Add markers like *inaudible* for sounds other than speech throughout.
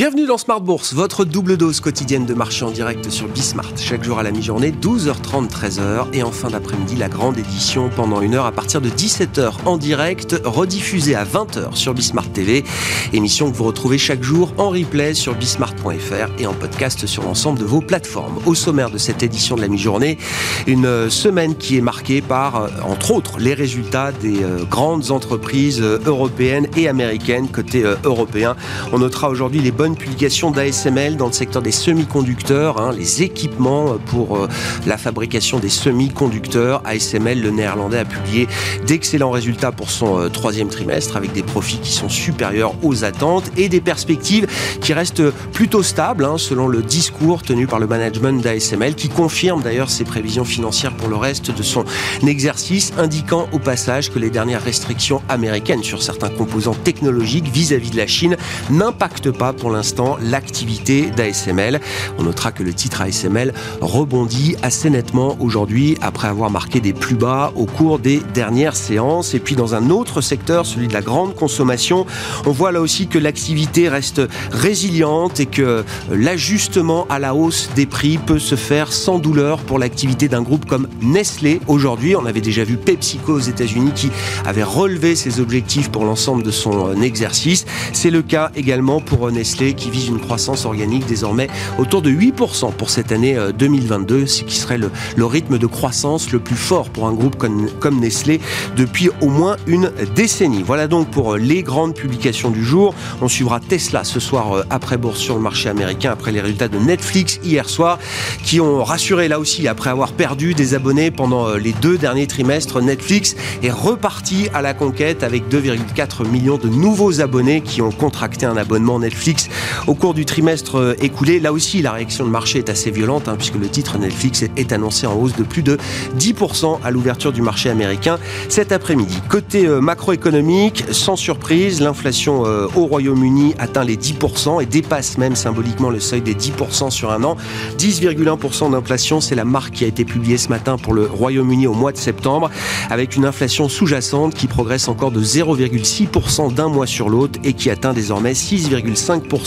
Bienvenue dans Smart Bourse, votre double dose quotidienne de marché en direct sur Bismart. Chaque jour à la mi-journée, 12h30, 13h. Et en fin d'après-midi, la grande édition pendant une heure à partir de 17h en direct, rediffusée à 20h sur Bismart TV. Émission que vous retrouvez chaque jour en replay sur bismart.fr et en podcast sur l'ensemble de vos plateformes. Au sommaire de cette édition de la mi-journée, une semaine qui est marquée par, euh, entre autres, les résultats des euh, grandes entreprises euh, européennes et américaines côté européen. On notera aujourd'hui les bonne publication d'ASML dans le secteur des semi-conducteurs, hein, les équipements pour euh, la fabrication des semi-conducteurs. ASML, le néerlandais, a publié d'excellents résultats pour son euh, troisième trimestre avec des profits qui sont supérieurs aux attentes et des perspectives qui restent plutôt stables hein, selon le discours tenu par le management d'ASML qui confirme d'ailleurs ses prévisions financières pour le reste de son exercice, indiquant au passage que les dernières restrictions américaines sur certains composants technologiques vis-à-vis -vis de la Chine n'impactent pas pour l'instant l'activité d'ASML. On notera que le titre ASML rebondit assez nettement aujourd'hui après avoir marqué des plus bas au cours des dernières séances. Et puis dans un autre secteur, celui de la grande consommation, on voit là aussi que l'activité reste résiliente et que l'ajustement à la hausse des prix peut se faire sans douleur pour l'activité d'un groupe comme Nestlé. Aujourd'hui, on avait déjà vu PepsiCo aux États-Unis qui avait relevé ses objectifs pour l'ensemble de son exercice. C'est le cas également pour Nestlé qui vise une croissance organique désormais autour de 8% pour cette année 2022, euh, ce qui serait le, rythme de croissance le plus fort pour un groupe comme, Nestlé depuis au moins une décennie. Voilà donc pour euh, les grandes publications du jour. On suivra Tesla ce soir euh, après bourse sur le marché américain, après les résultats de Netflix hier soir, qui ont rassuré là aussi après avoir perdu des abonnés pendant les deux derniers trimestres. Netflix est reparti à la conquête avec 2,4 millions de nouveaux abonnés qui ont contracté un abonnement Netflix au cours du trimestre euh, écoulé. Là aussi, la réaction de marché est assez violente, hein, puisque le titre Netflix est annoncé en hausse de plus de 10% à l'ouverture du marché américain cet après-midi. Côté euh, macroéconomique, sans surprise, l'inflation euh, au Royaume-Uni atteint les 10% et dépasse même symboliquement le seuil des 10% sur un an. 10,1% d'inflation, c'est la marque qui a été publiée ce matin pour le Royaume-Uni au mois de septembre, avec une inflation sous-jacente qui progresse encore de 0,6% d'un mois sur l'autre et qui atteint désormais 6,5%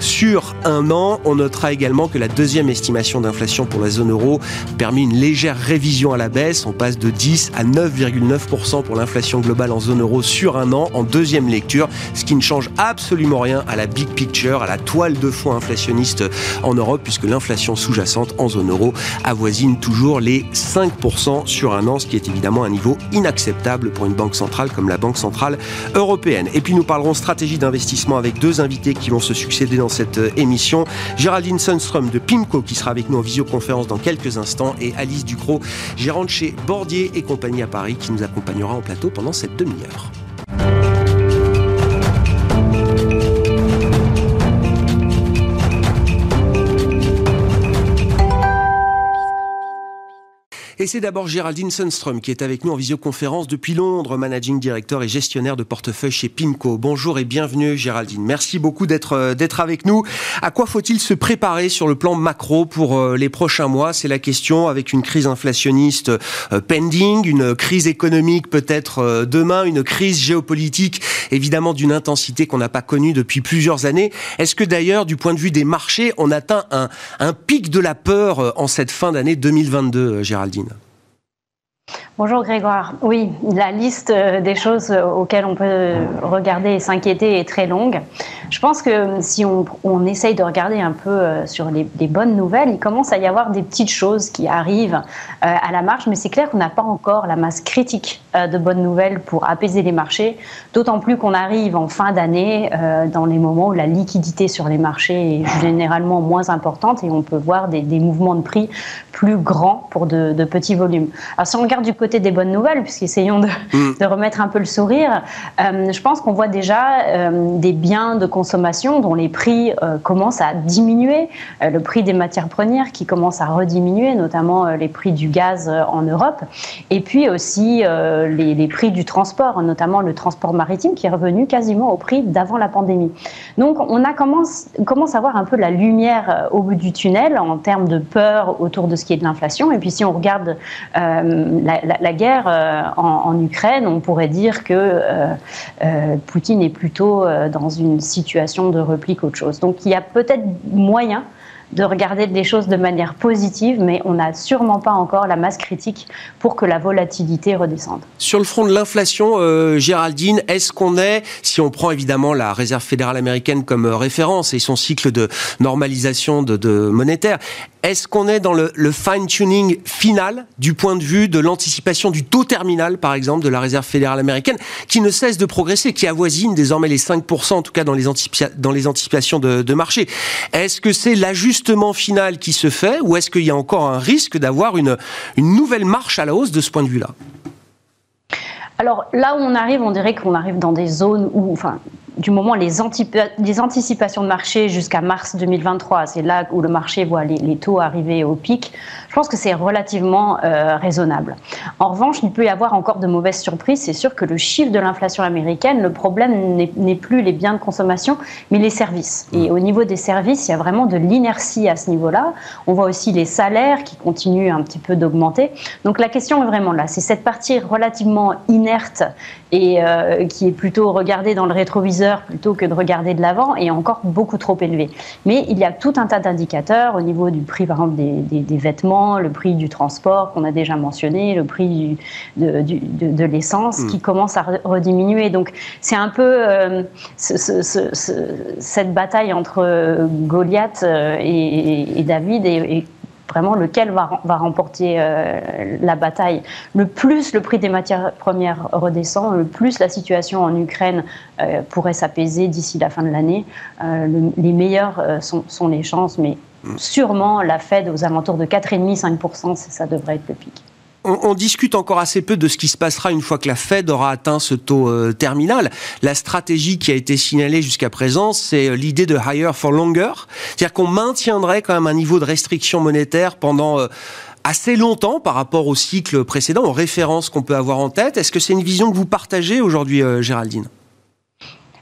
sur un an. On notera également que la deuxième estimation d'inflation pour la zone euro permet une légère révision à la baisse. On passe de 10 à 9,9% pour l'inflation globale en zone euro sur un an en deuxième lecture, ce qui ne change absolument rien à la big picture, à la toile de fond inflationniste en Europe, puisque l'inflation sous-jacente en zone euro avoisine toujours les 5% sur un an, ce qui est évidemment un niveau inacceptable pour une banque centrale comme la Banque centrale européenne. Et puis nous parlerons stratégie d'investissement avec deux invités qui se succéder dans cette euh, émission. Géraldine Sundström de Pimco qui sera avec nous en visioconférence dans quelques instants et Alice Ducrot, gérante chez Bordier et compagnie à Paris qui nous accompagnera en plateau pendant cette demi-heure. Et c'est d'abord Géraldine Sundström qui est avec nous en visioconférence depuis Londres, managing director et gestionnaire de portefeuille chez PIMCO. Bonjour et bienvenue Géraldine. Merci beaucoup d'être euh, d'être avec nous. À quoi faut-il se préparer sur le plan macro pour euh, les prochains mois? C'est la question avec une crise inflationniste euh, pending, une crise économique peut-être demain, une crise géopolitique évidemment d'une intensité qu'on n'a pas connue depuis plusieurs années. Est-ce que d'ailleurs du point de vue des marchés, on atteint un, un pic de la peur en cette fin d'année 2022 Géraldine? Bonjour Grégoire. Oui, la liste euh, des choses euh, auxquelles on peut regarder et s'inquiéter est très longue. Je pense que si on, essaye de regarder un peu euh, sur les, bonnes nouvelles, il commence à y avoir des petites choses qui arrivent à la marge, mais c'est clair qu'on n'a pas encore la masse critique de bonnes nouvelles pour apaiser les marchés, d'autant plus qu'on arrive en fin d'année dans les moments où la liquidité sur les marchés est généralement moins importante et on peut voir des, mouvements de prix plus grands pour de, de petits volumes. Alors si on regarde du côté côté des bonnes nouvelles, puisqu'essayons de, mm. *laughs* de remettre un peu le sourire, euh, je pense qu'on voit déjà euh, des biens de consommation dont les prix euh, commencent à diminuer, le prix des matières premières qui commence à rediminuer, notamment les prix du gaz en Europe, et puis aussi les, les, prix du transport, notamment le transport maritime qui est revenu quasiment au prix d'avant la pandémie. Donc on a commence, commence à voir un peu la lumière au bout du tunnel en termes de peur autour de ce qui est de l'inflation. Et puis si on regarde la, la, guerre en, en, Ukraine, on pourrait dire que euh, Poutine est plutôt euh, dans une situation de repli qu'autre chose. Donc il y a peut-être moyen de regarder les choses de manière positive, mais on n'a sûrement pas encore la masse critique pour que la volatilité redescende. Sur le front de l'inflation, euh, Géraldine, est-ce qu'on est, si on prend évidemment la Réserve fédérale américaine comme référence et son cycle de normalisation de, de monétaire, est-ce qu'on est dans le, fine-tuning final du point de vue de l'anticipation du taux terminal, par exemple, de la Réserve fédérale américaine, qui ne cesse de progresser, qui avoisine désormais les 5%, en tout cas dans les, dans les anticipations de, marché? Est-ce que c'est l'ajustement final qui se fait, ou est-ce qu'il y a encore un risque d'avoir une, une nouvelle marche à la hausse de ce point de vue-là? Alors là où on arrive, on dirait qu'on arrive dans des zones où, enfin, du moment les, les anticipations de marché jusqu'à mars 2023, c'est là où le marché voit les, taux arriver au pic, je pense que c'est relativement euh, raisonnable. En revanche, il peut y avoir encore de mauvaises surprises. C'est sûr que le chiffre de l'inflation américaine, le problème n'est plus les biens de consommation, mais les services. Et au niveau des services, il y a vraiment de l'inertie à ce niveau-là. On voit aussi les salaires qui continuent un petit peu d'augmenter. Donc la question est vraiment là. C'est cette partie relativement inerte et euh, qui est plutôt regardée dans le rétroviseur plutôt que de regarder de l'avant et encore beaucoup trop élevée. Mais il y a tout un tas d'indicateurs au niveau du prix, par exemple, des, des vêtements le prix du transport qu'on a déjà mentionné, le prix de, l'essence mm. qui commence à rediminuer. Donc c'est un peu euh, cette bataille entre euh, Goliath euh, et, David et, vraiment lequel va, remporter la bataille. Le plus le prix des matières premières redescend, le plus la situation en Ukraine pourrait s'apaiser d'ici la fin de l'année, les meilleures sont, les chances, mais Sûrement, la Fed aux alentours de 4,5-5%, ça devrait être le pic. On, discute encore assez peu de ce qui se passera une fois que la Fed aura atteint ce taux euh, terminal. La stratégie qui a été signalée jusqu'à présent, c'est euh, l'idée de higher for longer, c'est-à-dire qu'on maintiendrait quand même un niveau de restriction monétaire pendant euh, assez longtemps par rapport au cycle précédent, aux références qu'on peut avoir en tête. Est-ce que c'est une vision que vous partagez aujourd'hui, Géraldine?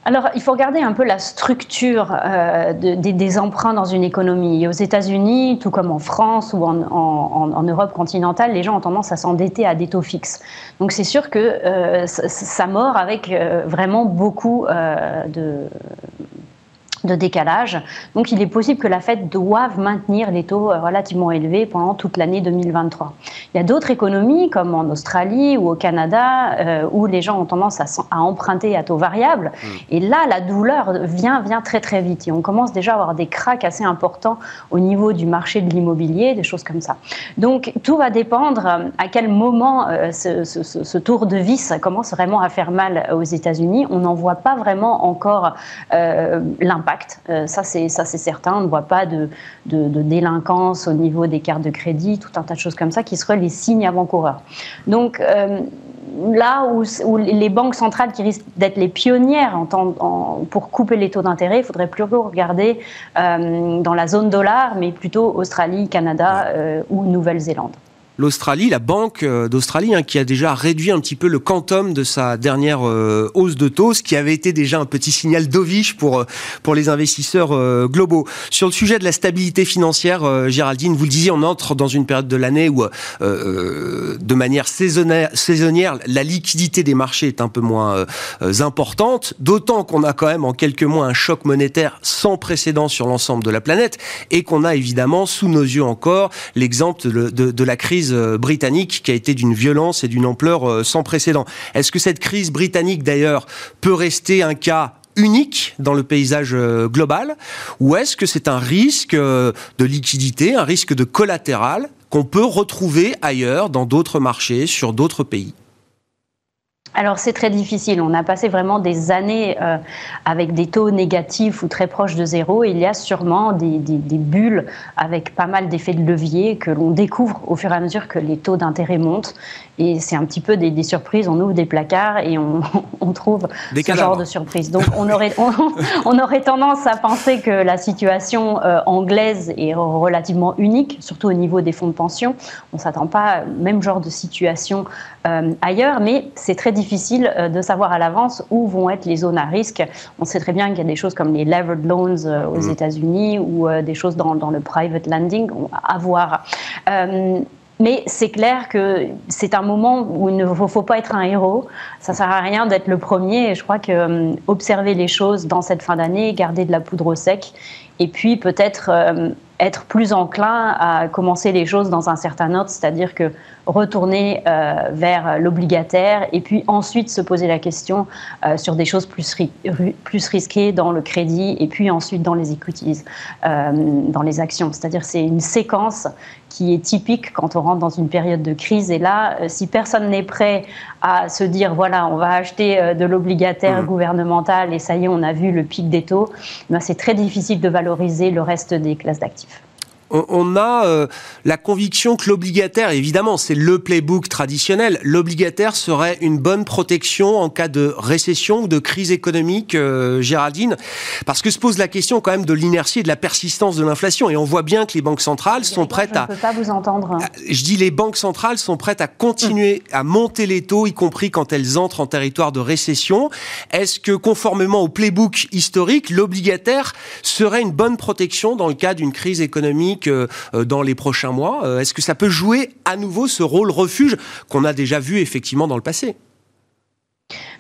Alors, il faut regarder un peu la structure euh, des, emprunts dans une économie. aux États-Unis, tout comme en France ou en, Europe continentale, les gens ont tendance à s'endetter à des taux fixes. Donc, c'est sûr que euh, ça, mord avec euh, vraiment beaucoup de de décalage. Donc il est possible que la Fed doive maintenir les taux euh, relativement élevés pendant toute l'année 2023. Il y a d'autres économies comme en Australie ou au Canada euh, où les gens ont tendance à, à emprunter à taux variable hmm. et là la douleur vient vient très très vite et on commence déjà à avoir des cracks assez importants au niveau du marché de l'immobilier, des choses comme ça. Donc tout va dépendre euh, à quel moment ce, ce, ce, tour de vis commence vraiment à faire mal aux États-Unis. On n'en voit pas vraiment encore l'impact euh, ça, c'est certain. On ne voit pas de, délinquance au niveau des cartes de crédit, tout un tas de choses comme ça qui seraient les signes avant-coureurs. Donc euh, là où, les banques centrales qui risquent d'être les pionnières pour couper les taux d'intérêt, il faudrait plutôt regarder euh, dans la zone dollar, mais plutôt Australie, Canada ou Nouvelle-Zélande l'Australie, la Banque euh, d'Australie, hein, qui a déjà réduit un petit peu le quantum de sa dernière euh, hausse de taux, ce qui avait été déjà un petit signal dovish pour, euh, pour les investisseurs globaux. Sur le sujet de la stabilité financière, Géraldine, vous le disiez, on entre dans une période de l'année où, de manière saisonnière, la liquidité des marchés est un peu moins importante, d'autant qu'on a quand même en quelques mois un choc monétaire sans précédent sur l'ensemble de la planète et qu'on a évidemment sous nos yeux encore l'exemple de la crise euh, britannique qui a été d'une violence et d'une ampleur euh, sans précédent. Est-ce que cette crise britannique, d'ailleurs, peut rester un cas unique dans le paysage euh, global? Ou est-ce que c'est un risque de liquidité, un risque de collatéral qu'on peut retrouver ailleurs, dans d'autres marchés, sur d'autres pays? Alors c'est très difficile. On a passé vraiment des années euh, avec des taux négatifs ou très proches de zéro. Il y a sûrement des, bulles avec pas mal d'effets de levier que l'on découvre au fur et à mesure que les taux d'intérêt montent. Et c'est un petit peu des, surprises. On ouvre des placards et on, *laughs* trouve ce genre de surprises. Donc on aurait, *laughs* on, aurait tendance à penser que la situation euh, anglaise est relativement unique, surtout au niveau des fonds de pension. On ne s'attend pas au même genre de situation euh, ailleurs, mais c'est très difficile euh, de savoir à l'avance où vont être les zones à risque. On sait très bien qu'il y a des choses comme les levered loans aux mmh. États-Unis ou des choses dans, dans, le private lending à voir. Mais c'est clair que c'est un moment où il ne faut, pas être un héros. Ça sert à rien d'être le premier. Et je crois que observer les choses dans cette fin d'année, garder de la poudre au sec, et puis peut-être être plus enclin à commencer les choses dans un certain ordre, c'est-à-dire que retourner euh, vers l'obligataire et puis ensuite se poser la question euh, sur des choses plus, plus risquées dans le crédit et puis ensuite dans les equities, euh, dans les actions. C'est-à-dire c'est une séquence qui est typique quand on rentre dans une période de crise. Et là, si personne n'est prêt à se dire, voilà, on va acheter de l'obligataire mmh. gouvernemental et ça y est, on a vu le pic des taux, ben, c'est très difficile de valoriser le reste des classes d'actifs on, a euh, la conviction que l'obligataire, évidemment, c'est le playbook traditionnel, l'obligataire serait une bonne protection en cas de récession ou de crise économique, euh, Géraldine, parce que se pose la question quand même de l'inertie et de la persistance de l'inflation. Et on voit bien que les banques centrales sont prêtes à... Je ne peux pas vous entendre. Je dis les banques centrales sont prêtes à continuer à monter les taux, y compris quand elles entrent en territoire de récession. Est-ce que, conformément au playbook historique, l'obligataire serait une bonne protection dans le cas d'une crise économique euh, dans les prochains mois. Euh, est-ce que ça peut jouer à nouveau ce rôle refuge qu'on a déjà vu effectivement dans le passé?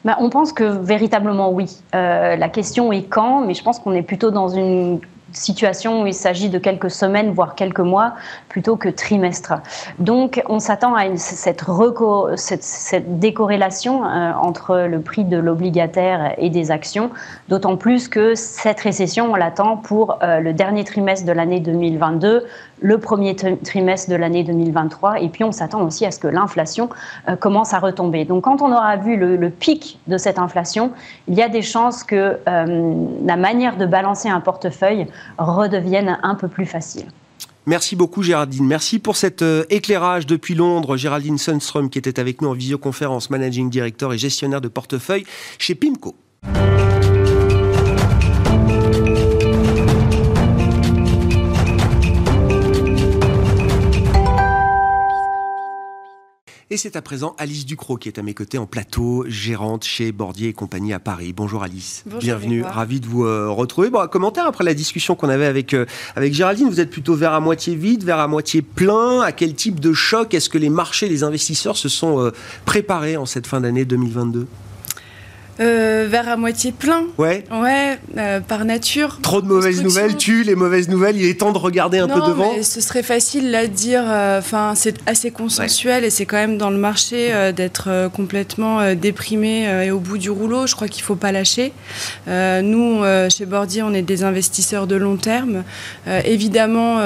Bah, on pense que véritablement oui. Euh, la question est quand, mais je pense qu'on est plutôt dans une situation où il s'agit de quelques semaines, voire quelques mois, plutôt que trimestres. Donc, on s'attend à cette, cette, décorrélation euh, entre le prix de l'obligataire et des actions, d'autant plus que cette récession, on l'attend pour euh, le dernier trimestre de l'année 2022, le premier trimestre de l'année 2023, et puis on s'attend aussi à ce que l'inflation euh, commence à retomber. Donc, quand on aura vu le, pic de cette inflation, il y a des chances que la manière de balancer un portefeuille redeviennent un peu plus faciles. Merci beaucoup Géraldine. Merci pour cet euh, éclairage depuis Londres. Géraldine Sundström qui était avec nous en visioconférence, managing director et gestionnaire de portefeuille chez PIMCO. Et c'est à présent Alice Ducrot qui est à mes côtés en plateau, gérante chez Bordier et compagnie à Paris. Bonjour Alice. Bonjour Bienvenue, ravi de vous euh, retrouver. Bon, un commentaire après la discussion qu'on avait avec, euh, avec Géraldine. Vous êtes plutôt vers à moitié vide, vers à moitié plein. À quel type de choc est-ce que les marchés, les investisseurs se sont euh, préparés en cette fin d'année 2022 euh, vers à moitié plein. Ouais. Ouais, euh, par nature. Trop de mauvaises nouvelles, tu les mauvaises nouvelles. Il est temps de regarder un peu devant. Mais ce serait facile à dire. Euh, enfin, c'est assez consensuel et c'est quand même dans le marché d'être complètement déprimé et au bout du rouleau. Je crois qu'il faut pas lâcher. nous, chez Bordier, on est des investisseurs de long terme. évidemment,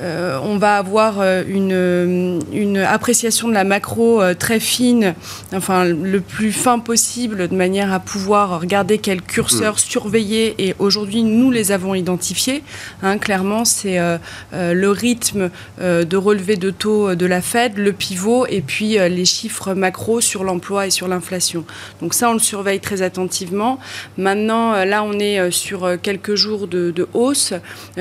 on va avoir une, une appréciation de la macro très fine, enfin le plus fin possible de manière à pouvoir regarder quel curseur mm. surveiller. Et aujourd'hui, nous les avons identifiés. Hein, clairement, c'est euh, euh, le rythme euh, de relevé de taux de la Fed, le pivot, et puis les chiffres macro sur l'emploi et sur l'inflation. Donc ça, on le surveille très attentivement. Maintenant, là, on est sur quelques jours de, hausse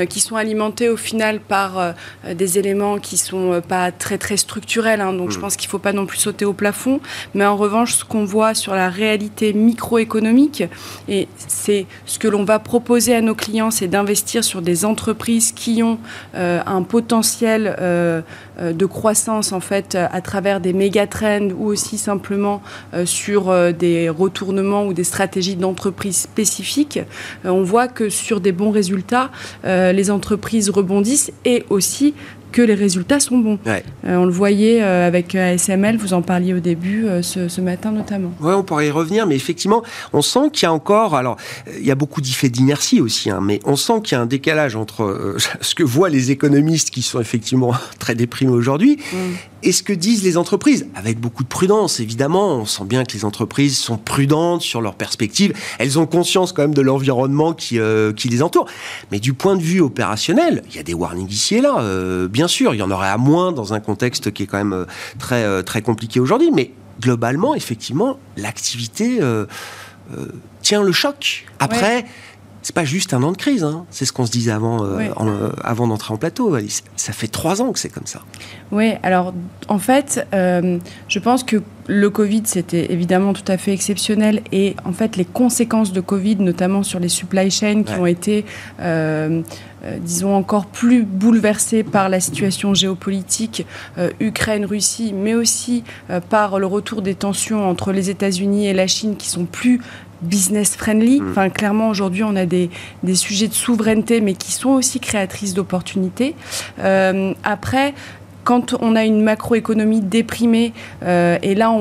qui sont alimentés au final par des éléments qui sont pas très très structurels. Hein. donc je mm. pense qu'il ne faut pas non plus sauter au plafond. Mais en revanche, ce qu'on voit sur la réalité microéconomique. Et c'est ce que l'on va proposer à nos clients, c'est d'investir sur des entreprises qui ont euh, un potentiel euh, euh, de croissance en fait à travers des méga trends ou aussi simplement sur des retournements ou des stratégies d'entreprise spécifiques. on voit que sur des bons résultats, les entreprises rebondissent et aussi que les résultats sont bons. on le voyait avec ASML, vous en parliez au début ce, matin notamment. Oui, on pourrait y revenir, mais effectivement, on sent qu'il y a encore, alors il y a beaucoup d'effets d'inertie aussi, hein, mais on sent qu'il y a un décalage entre *laughs* ce que voient les économistes qui sont effectivement *laughs* très déprimés aujourd'hui mm. Et ce que disent les entreprises, avec beaucoup de prudence évidemment. On sent bien que les entreprises sont prudentes sur leurs perspectives. Elles ont conscience quand même de l'environnement qui, euh, qui les entoure. Mais du point de vue opérationnel, il y a des warnings ici et là. Euh, bien sûr, il y en aurait à moins dans un contexte qui est quand même euh, très, très compliqué aujourd'hui. Mais globalement, effectivement, l'activité tient le choc. Après c'est pas juste un an de crise, hein. c'est ce qu'on se disait avant, euh, euh, avant d'entrer en plateau. Ça fait trois ans que c'est comme ça. Oui, alors en fait, euh, je pense que le Covid, c'était évidemment tout à fait exceptionnel et en fait, les conséquences de Covid, notamment sur les supply chains qui ont été, disons, encore plus bouleversées par la situation géopolitique Ukraine-Russie, mais aussi par le retour des tensions entre les États-Unis et la Chine qui sont plus business friendly. Mm. Enfin, clairement, aujourd'hui, on a des, des, sujets de souveraineté, mais qui sont aussi créatrices d'opportunités. Euh, après, quand on a une macroéconomie déprimée, euh, et là,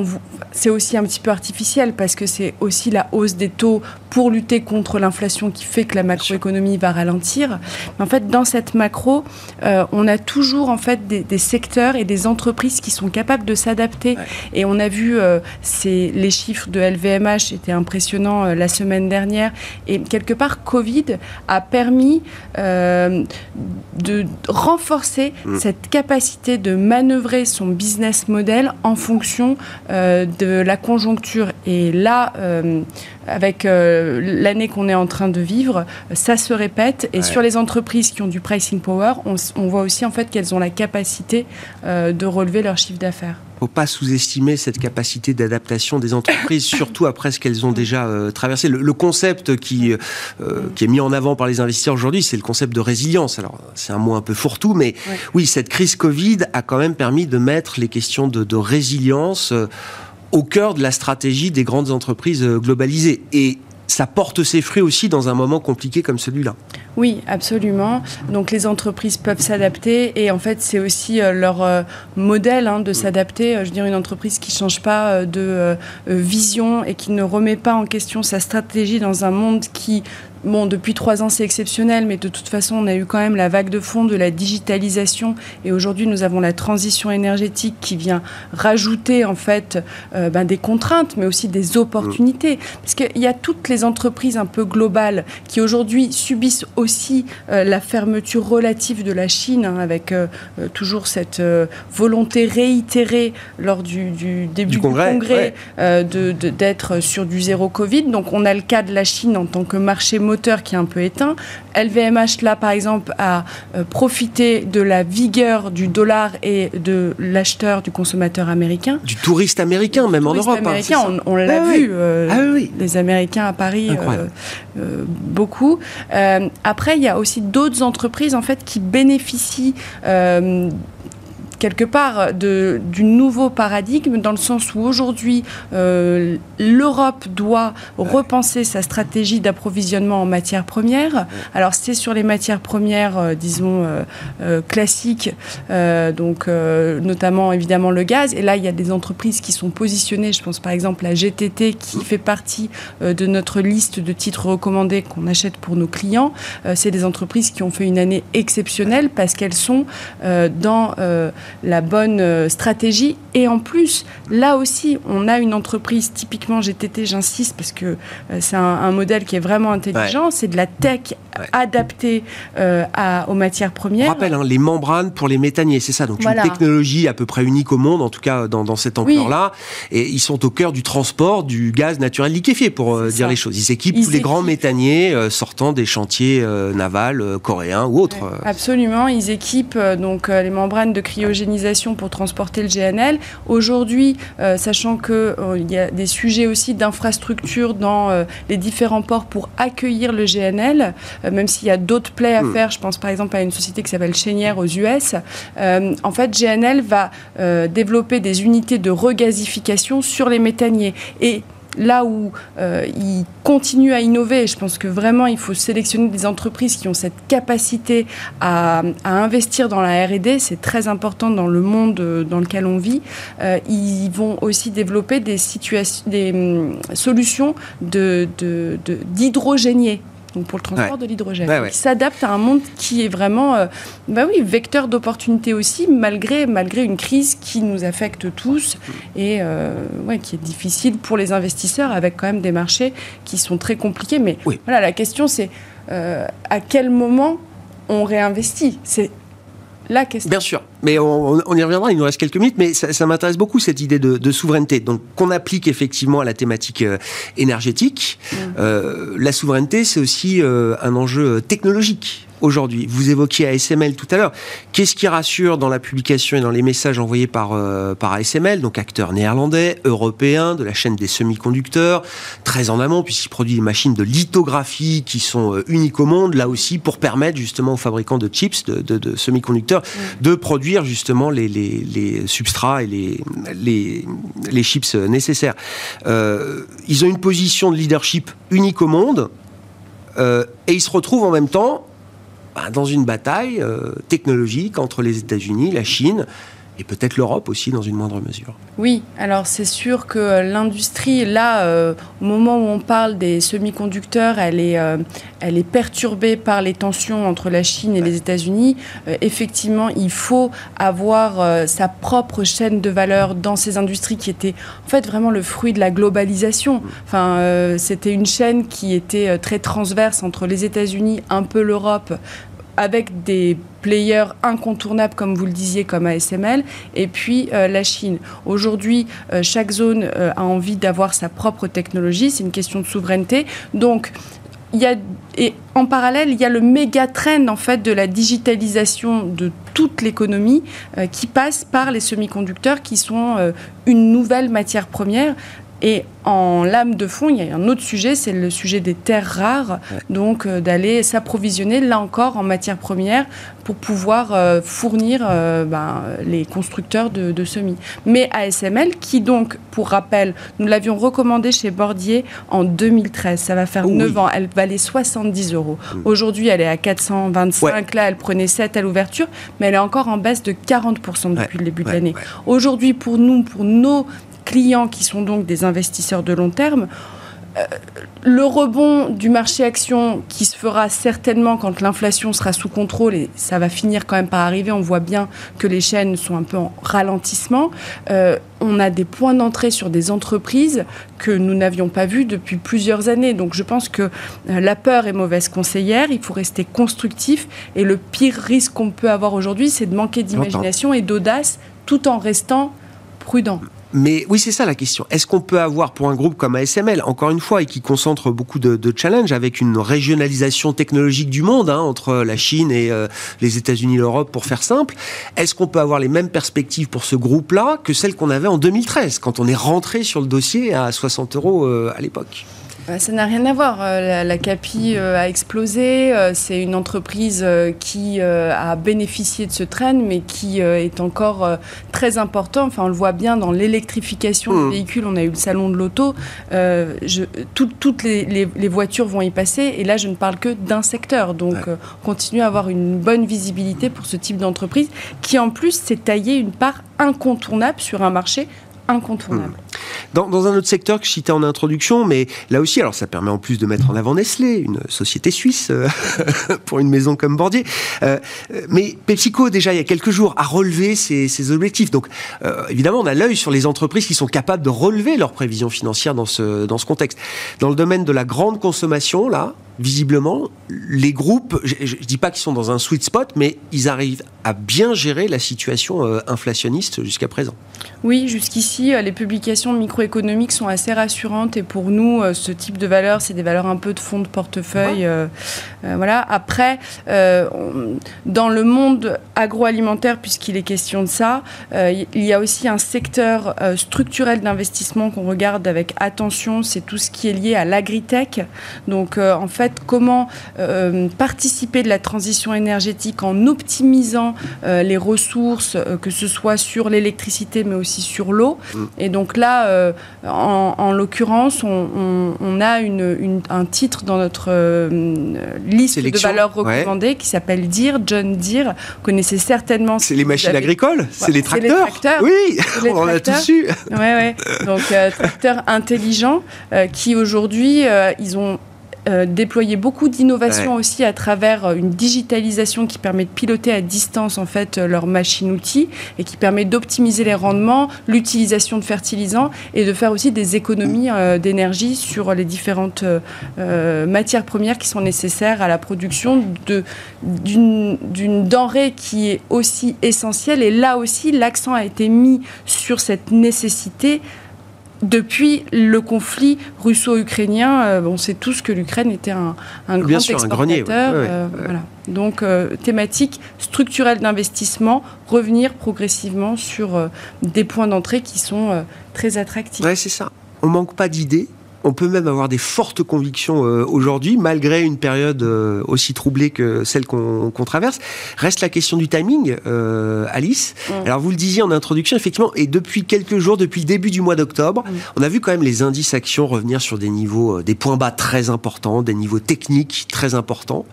c'est aussi un petit peu artificiel parce que c'est aussi la hausse des taux pour lutter contre l'inflation qui fait que la macroéconomie va ralentir. Mais en fait, dans cette macro, euh, on a toujours en fait des, secteurs et des entreprises qui sont capables de s'adapter. Et on a vu euh, les chiffres de LVMH étaient impressionnants la semaine dernière. Et quelque part, Covid a permis de renforcer mm. cette capacité de manœuvrer son business model en fonction euh, de la conjoncture. Et là, euh, avec euh, l'année qu'on est en train de vivre, ça se répète. Et sur les entreprises qui ont du pricing power, on, on voit aussi en fait qu'elles ont la capacité de relever leur chiffre d'affaires faut pas sous-estimer cette capacité d'adaptation des entreprises, *coughs* surtout après ce qu'elles ont déjà euh, traversé. Le, concept qui, euh, qui est mis en avant par les investisseurs aujourd'hui, c'est le concept de résilience. Alors, c'est un mot un peu fourre-tout, mais oui, cette crise Covid a quand même permis de mettre les questions de, de résilience euh, au cœur de la stratégie des grandes entreprises globalisées. Et ça porte ses fruits aussi dans un moment compliqué comme celui-là. Oui, absolument. Donc les entreprises peuvent s'adapter et en fait c'est aussi euh, leur euh, modèle hein, de s'adapter. Euh, je veux dire une entreprise qui ne change pas de vision et qui ne remet pas en question sa stratégie dans un monde qui Bon, depuis trois ans, c'est exceptionnel, mais de toute façon, on a eu quand même la vague de fond de la digitalisation. Et aujourd'hui, nous avons la transition énergétique qui vient rajouter, en fait, euh, ben, des contraintes, mais aussi des opportunités. Parce qu'il y a toutes les entreprises un peu globales qui aujourd'hui subissent aussi euh, la fermeture relative de la Chine, hein, avec euh, toujours cette volonté réitérée lors du, début du congrès, d'être sur du zéro Covid. Donc, on a le cas de la Chine en tant que marché moteur qui est un peu éteint. LVMH, là, par exemple, a euh, profité de la vigueur du dollar et de l'acheteur, du consommateur américain. Du touriste américain, même en Europe. Hein, américain, on, l'a ah vu. Euh, ah oui. Les Américains à Paris, euh, beaucoup. après, il y a aussi d'autres entreprises, en fait, qui bénéficient quelque part de, du nouveau paradigme dans le sens où aujourd'hui euh, l'Europe doit repenser sa stratégie d'approvisionnement en matières premières. Alors c'est sur les matières premières, euh, disons, euh, classiques, donc notamment évidemment le gaz. Et là, il y a des entreprises qui sont positionnées, je pense par exemple à GTT qui fait partie de notre liste de titres recommandés qu'on achète pour nos clients. c'est des entreprises qui ont fait une année exceptionnelle parce qu'elles sont dans la bonne euh, stratégie. Et en plus, là aussi, on a une entreprise, typiquement GTT, j'insiste, parce que euh, c'est un, modèle qui est vraiment intelligent, c'est de la tech adaptée euh, à, aux matières premières. On rappelle, hein, les membranes pour les méthaniers, c'est ça. Donc une technologie à peu près unique au monde, en tout cas dans, dans cette ampleur-là. Et ils sont au cœur du transport du gaz naturel liquéfié, pour dire les choses. Ils équipent tous les grands méthaniers sortant des chantiers navals coréens ou autres. absolument, ils équipent donc les membranes de cryogénie pour transporter le GNL. Aujourd'hui, euh, sachant qu'il euh, y a des sujets aussi d'infrastructure dans euh, les différents ports pour accueillir le GNL, même s'il y a d'autres plaies à hmm. faire, je pense par exemple à une société qui s'appelle Chénière aux US, en fait, GNL va développer des unités de regasification sur les méthaniers. Et là où ils continuent à innover, je pense que vraiment il faut sélectionner des entreprises qui ont cette capacité à, investir dans la R&D, c'est très important dans le monde dans lequel on vit. ils vont aussi développer des hum, solutions d'hydrogénier donc pour le transport de l'hydrogène, qui s'adapte à un monde qui est vraiment, euh, bah oui, vecteur d'opportunités aussi, malgré, malgré une crise qui nous affecte tous et euh, qui est difficile pour les investisseurs, avec quand même des marchés qui sont très compliqués. Mais voilà, la question c'est euh, à quel moment on réinvestit? C'est la question. Bien sûr, mais on, y reviendra, il nous reste quelques minutes, mais ça, m'intéresse beaucoup cette idée de, souveraineté, donc qu'on applique effectivement à la thématique euh, énergétique. Mm. Euh, la souveraineté, c'est aussi euh, un enjeu technologique aujourd'hui. Vous évoquiez ASML tout à l'heure. Qu'est-ce qui rassure dans la publication et dans les messages envoyés par, euh, par ASML, donc acteur néerlandais, européen, de la chaîne des semi-conducteurs, très en amont, puisqu'il produit des machines de lithographie qui sont euh, uniques au monde, là aussi, pour permettre justement aux fabricants de chips, de, semi-conducteurs, de produire justement les, les, substrats et les, les, les chips nécessaires. Euh, ils ont une position de leadership unique au monde. et ils se retrouvent en même temps bah, dans une bataille euh, technologique entre les États-Unis, la Chine et peut-être l'Europe aussi dans une moindre mesure. Oui, alors c'est sûr que l'industrie, là, euh, au moment où on parle des semi-conducteurs, elle est, euh, elle est perturbée par les tensions entre la Chine et les États-Unis. effectivement, il faut avoir sa propre chaîne de valeur dans ces industries qui étaient en fait vraiment le fruit de la globalisation. Enfin, c'était une chaîne qui était très transverse entre les États-Unis, un peu l'Europe, avec des players incontournables, comme vous le disiez, comme ASML, et puis euh, la Chine. Aujourd'hui, euh, chaque zone euh, a envie d'avoir sa propre technologie, c'est une question de souveraineté. Donc, il y a, et en parallèle, il y a le méga trend en fait de la digitalisation de toute l'économie qui passe par les semi-conducteurs qui sont une nouvelle matière première. Et en lame de fond, il y a un autre sujet, c'est le sujet des terres rares, donc euh, d'aller s'approvisionner là encore en matières premières pour pouvoir euh, fournir euh, ben, les constructeurs de, semis. Mais ASML, qui donc, pour rappel, nous l'avions recommandé chez Bordier en 2013, ça va faire 9 ans, elle valait 70 euros. Mm. Aujourd'hui, elle est à 425, là elle prenait 7 à l'ouverture, mais elle est encore en baisse de 40% depuis le début de l'année. Aujourd'hui, pour nous, pour nos clients qui sont donc des investisseurs de long terme, euh, le rebond du marché action qui se fera certainement quand l'inflation sera sous contrôle, et ça va finir quand même par arriver, on voit bien que les chaînes sont un peu en ralentissement, euh, on a des points d'entrée sur des entreprises que nous n'avions pas vues depuis plusieurs années. Donc je pense que euh, la peur est mauvaise conseillère, il faut rester constructif, et le pire risque qu'on peut avoir aujourd'hui, c'est de manquer d'imagination et d'audace tout en restant prudent. Mais oui, c'est ça la question. Est-ce qu'on peut avoir pour un groupe comme ASML, encore une fois, et qui concentre beaucoup de, de challenges avec une régionalisation technologique du monde hein, entre la Chine et euh, les États-Unis, l'Europe, pour faire simple, est-ce qu'on peut avoir les mêmes perspectives pour ce groupe-là que celles qu'on avait en 2013, quand on est rentré sur le dossier à 60 euros euh, à l'époque? Bah, ça n'a rien à voir. Euh, la, CAPI euh, a explosé. Euh, c'est une entreprise qui a bénéficié de ce train, mais qui est encore très important. Enfin, on le voit bien dans l'électrification des mmh. véhicules. On a eu le salon de l'auto. toutes les, voitures vont y passer. Et là, je ne parle que d'un secteur. Donc, on continue à avoir une bonne visibilité pour ce type d'entreprise qui, en plus, s'est taillé une part incontournable sur un marché incontournable. Hmm. Dans, un autre secteur que je citais en introduction, mais là aussi, alors ça permet en plus de mettre en avant Nestlé, une société suisse euh, *laughs* pour une maison comme Bordier. Euh, mais PepsiCo, déjà il y a quelques jours, a relevé ses, objectifs. Donc euh, évidemment, on a l'œil sur les entreprises qui sont capables de relever leurs prévisions financières dans ce, dans ce contexte. Dans le domaine de la grande consommation, là, visiblement, les groupes, je ne dis pas qu'ils sont dans un sweet spot, mais ils arrivent à bien gérer la situation euh, inflationniste jusqu'à présent. Oui, jusqu'ici, euh, les publications microéconomiques sont assez rassurantes et pour nous, euh, ce type de valeurs, c'est des valeurs un peu de fonds de portefeuille. voilà. Après, dans le monde agroalimentaire, puisqu'il est question de ça, il y a aussi un secteur structurel d'investissement qu'on regarde avec attention, c'est tout ce qui est lié à l'agritech. Donc, en fait, fait comment participer de la transition énergétique en optimisant les ressources, que ce soit sur l'électricité mais aussi sur l'eau. Mm. Et donc là, en, l'occurrence, on, a une, un titre dans notre liste de valeurs recommandées qui s'appelle DIR, John Deere. Vous connaissez certainement. C'est les machines agricoles, c'est les tracteurs. Oui, *laughs* on en a tous eu. Ouais, ouais. Donc euh, tracteurs intelligents euh, qui aujourd'hui euh, ils ont euh, déployer beaucoup d'innovations aussi à travers euh, une digitalisation qui permet de piloter à distance en fait euh, leurs machines-outils et qui permet d'optimiser les rendements, l'utilisation de fertilisants et de faire aussi des économies d'énergie sur les différentes matières premières qui sont nécessaires à la production d'une denrée qui est aussi essentielle. Et là aussi, l'accent a été mis sur cette nécessité depuis le conflit russo-ukrainien, euh, on sait tous que l'Ukraine était un, un grand exportateur. Euh, Donc, euh, thématique structurelle d'investissement, revenir progressivement sur des points d'entrée qui sont très attractifs. Oui, c'est ça. On manque pas d'idées, on peut même avoir des fortes convictions euh, aujourd'hui, malgré une période euh, aussi troublée que celle qu'on traverse. Reste la question du timing, euh, Alice. Mm. Alors vous le disiez en introduction, effectivement, et depuis quelques jours, depuis le début du mois d'octobre, mm. on a vu quand même les indices actions revenir sur des niveaux, des points bas très importants, des niveaux techniques très importants.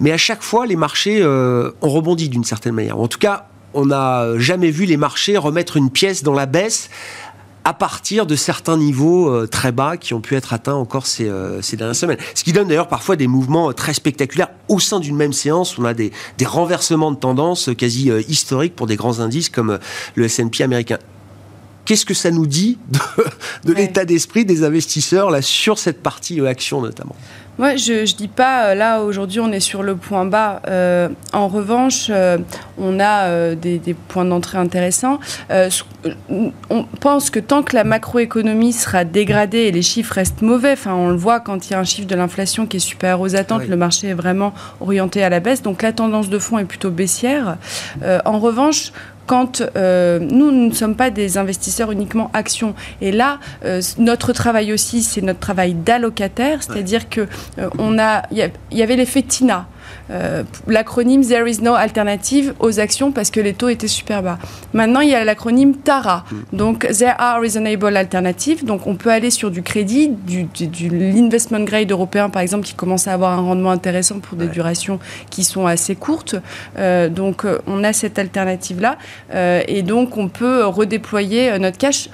Mais à chaque fois, les marchés ont rebondi d'une certaine manière. En tout cas, on n'a jamais vu les marchés remettre une pièce dans la baisse à partir de certains niveaux euh, très bas qui ont pu être atteints encore ces, euh, ces dernières semaines. Ce qui donne d'ailleurs parfois des mouvements euh, très spectaculaires au sein d'une même séance. On a des, des renversements de tendance quasi historiques pour des grands indices comme le S&P américain. Qu'est-ce que ça nous dit de, *laughs* l'état d'esprit des investisseurs là, sur cette partie action notamment? Moi, je ne dis pas, là, aujourd'hui, on est sur le point bas. en revanche, on a des, des, points d'entrée intéressants on pense que tant que la macroéconomie sera dégradée et les chiffres restent mauvais, enfin on le voit quand il y a un chiffre de l'inflation qui est supérieur aux attentes, le marché est vraiment orienté à la baisse, donc la tendance de fond est plutôt baissière. Euh, en revanche, quand euh, nous, nous ne sommes pas des investisseurs uniquement actions. Et là, euh, notre travail aussi, c'est notre travail d'allocataire, c'est-à-dire que on a, il y, avait l'effet TINA. Euh, l'acronyme There is no alternative aux actions parce que les taux étaient super bas. Maintenant, il y a l'acronyme TARA, mm. donc There are reasonable alternatives. Donc, on peut aller sur du crédit, du, du, l'investment grade européen, par exemple, qui commence à avoir un rendement intéressant pour des durations qui sont assez courtes. Euh, donc, euh, on a cette alternative-là. et donc, on peut redéployer notre cash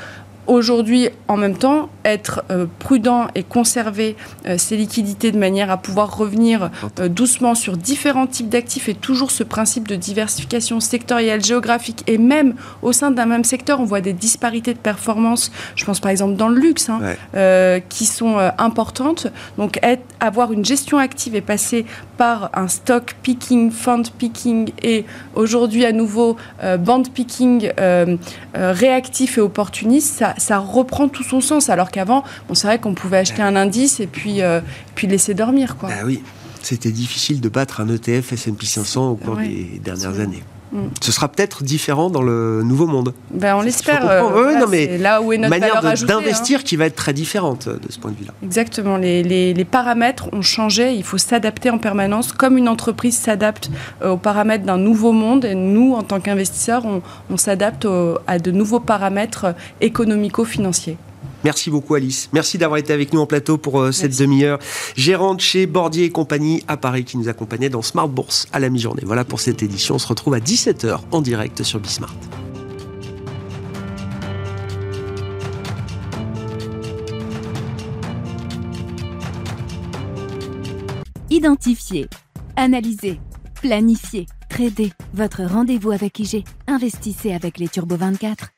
aujourd'hui, en même temps, être euh, prudent et conserver euh, ses liquidités de manière à pouvoir revenir euh, doucement sur différents types d'actifs et toujours ce principe de diversification sectorielle, géographique et même au sein d'un même secteur, on voit des disparités de performance. Je pense par exemple dans le luxe, hein, qui sont importantes. Donc, être, avoir une gestion active et passer par un stock picking, fund picking et aujourd'hui à nouveau band picking réactif et opportuniste, ça, ça reprend tout son sens. Alors qu'avant, bon, c'est vrai qu'on pouvait acheter un indice et puis, euh, puis laisser dormir. Quoi. Bah oui, c'était difficile de battre un ETF S&P 500 au cours des dernières années. Mm. Ce sera peut-être différent dans le nouveau monde. Ben, on l'espère. Euh, non, mais là où est notre manière d'investir hein. qui va être très différente euh, de ce point de vue-là. Exactement. Les, les, paramètres ont changé. Il faut s'adapter en permanence, comme une entreprise s'adapte aux paramètres d'un nouveau monde. Et nous, en tant qu'investisseurs, on, on s'adapte à de nouveaux paramètres économico-financiers. Merci beaucoup Alice. Merci d'avoir été avec nous en plateau pour euh, cette demi-heure. Gérante chez Bordier et compagnie à Paris qui nous accompagnait dans Smart Bourse à la mi-journée. Voilà pour cette édition. On se retrouve à 17h en direct sur Bismart. Identifier, analyser, planifier, trader. Votre rendez-vous avec IG. Investissez avec les Turbo 24.